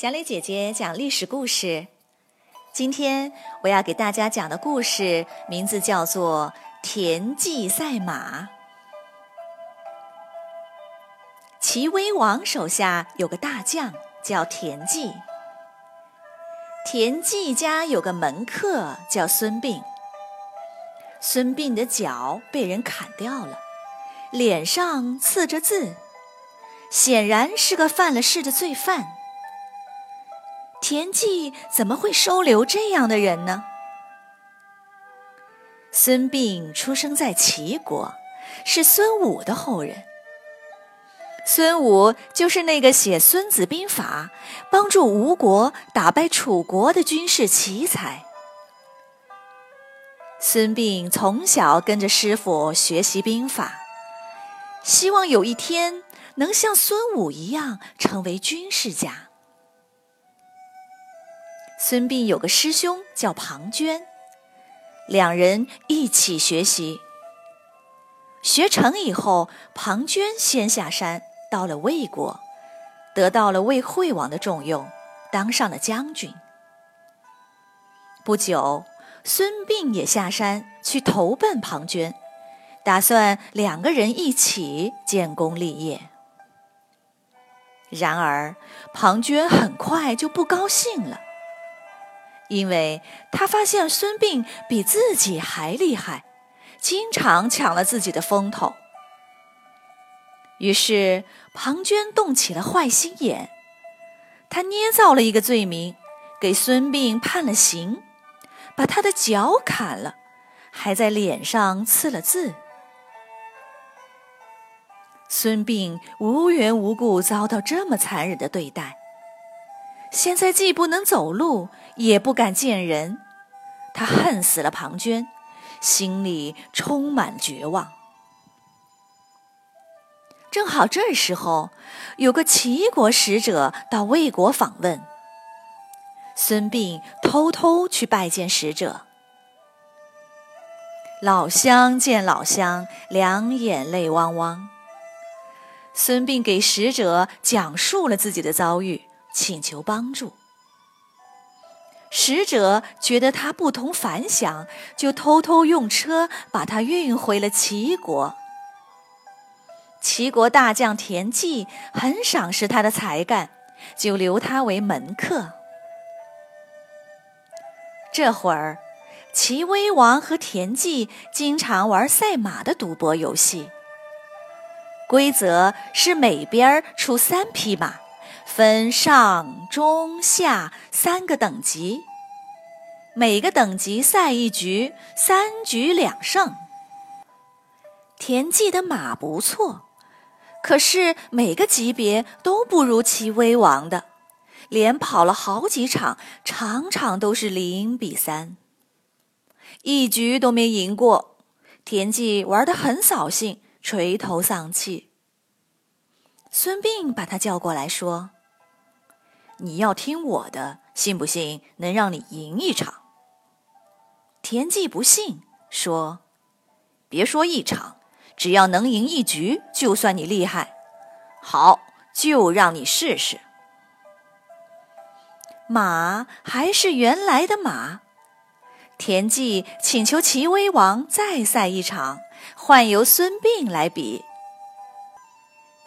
小磊姐姐讲历史故事。今天我要给大家讲的故事名字叫做《田忌赛马》。齐威王手下有个大将叫田忌，田忌家有个门客叫孙膑。孙膑的脚被人砍掉了，脸上刺着字，显然是个犯了事的罪犯。田忌怎么会收留这样的人呢？孙膑出生在齐国，是孙武的后人。孙武就是那个写《孙子兵法》，帮助吴国打败楚国的军事奇才。孙膑从小跟着师傅学习兵法，希望有一天能像孙武一样成为军事家。孙膑有个师兄叫庞涓，两人一起学习。学成以后，庞涓先下山，到了魏国，得到了魏惠王的重用，当上了将军。不久，孙膑也下山去投奔庞涓，打算两个人一起建功立业。然而，庞涓很快就不高兴了。因为他发现孙膑比自己还厉害，经常抢了自己的风头。于是庞涓动起了坏心眼，他捏造了一个罪名，给孙膑判了刑，把他的脚砍了，还在脸上刺了字。孙膑无缘无故遭到这么残忍的对待。现在既不能走路，也不敢见人，他恨死了庞涓，心里充满绝望。正好这时候，有个齐国使者到魏国访问，孙膑偷偷去拜见使者。老乡见老乡，两眼泪汪汪。孙膑给使者讲述了自己的遭遇。请求帮助，使者觉得他不同凡响，就偷偷用车把他运回了齐国。齐国大将田忌很赏识他的才干，就留他为门客。这会儿，齐威王和田忌经常玩赛马的赌博游戏，规则是每边出三匹马。分上中下三个等级，每个等级赛一局，三局两胜。田忌的马不错，可是每个级别都不如齐威王的，连跑了好几场，场场都是零比三，一局都没赢过。田忌玩得很扫兴，垂头丧气。孙膑把他叫过来说。你要听我的，信不信能让你赢一场？田忌不信，说：“别说一场，只要能赢一局，就算你厉害。好，就让你试试。”马还是原来的马，田忌请求齐威王再赛一场，换由孙膑来比。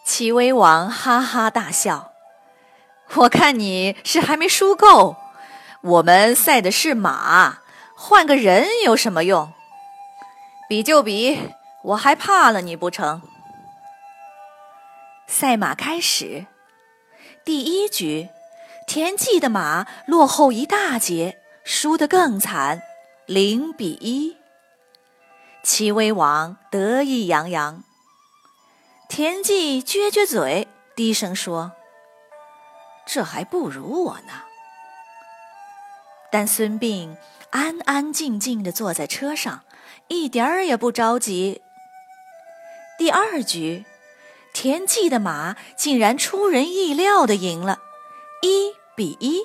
齐威王哈哈大笑。我看你是还没输够，我们赛的是马，换个人有什么用？比就比，我还怕了你不成？赛马开始，第一局，田忌的马落后一大截，输得更惨，零比一。齐威王得意洋洋，田忌撅撅嘴，低声说。这还不如我呢。但孙膑安安静静地坐在车上，一点儿也不着急。第二局，田忌的马竟然出人意料地赢了，一比一。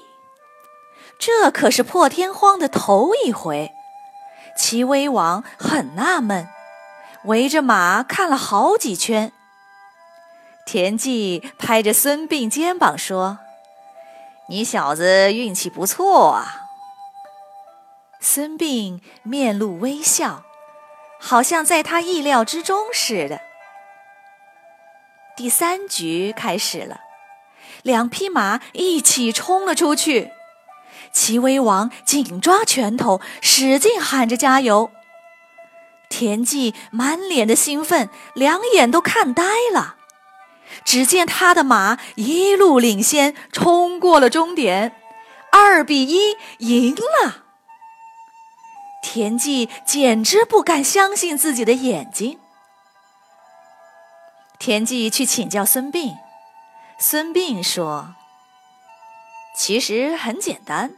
这可是破天荒的头一回。齐威王很纳闷，围着马看了好几圈。田忌拍着孙膑肩膀说。你小子运气不错啊！孙膑面露微笑，好像在他意料之中似的。第三局开始了，两匹马一起冲了出去。齐威王紧抓拳头，使劲喊着加油。田忌满脸的兴奋，两眼都看呆了。只见他的马一路领先，冲过了终点，二比一赢了。田忌简直不敢相信自己的眼睛。田忌去请教孙膑，孙膑说：“其实很简单，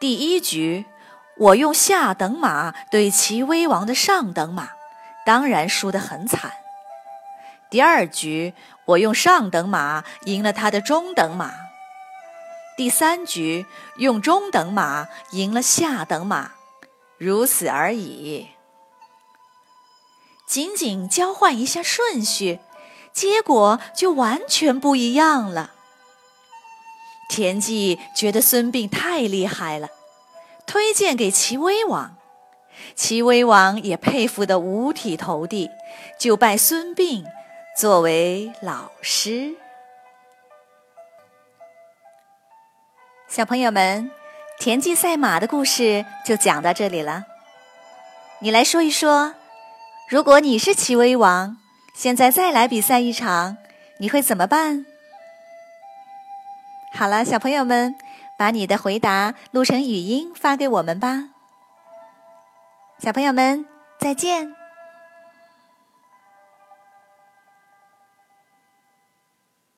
第一局我用下等马对齐威王的上等马，当然输得很惨。第二局我用上等马赢了他的中等马，第三局用中等马赢了下等马。”如此而已，仅仅交换一下顺序，结果就完全不一样了。田忌觉得孙膑太厉害了，推荐给齐威王，齐威王也佩服得五体投地，就拜孙膑作为老师。小朋友们。田忌赛马的故事就讲到这里了。你来说一说，如果你是齐威王，现在再来比赛一场，你会怎么办？好了，小朋友们，把你的回答录成语音发给我们吧。小朋友们，再见。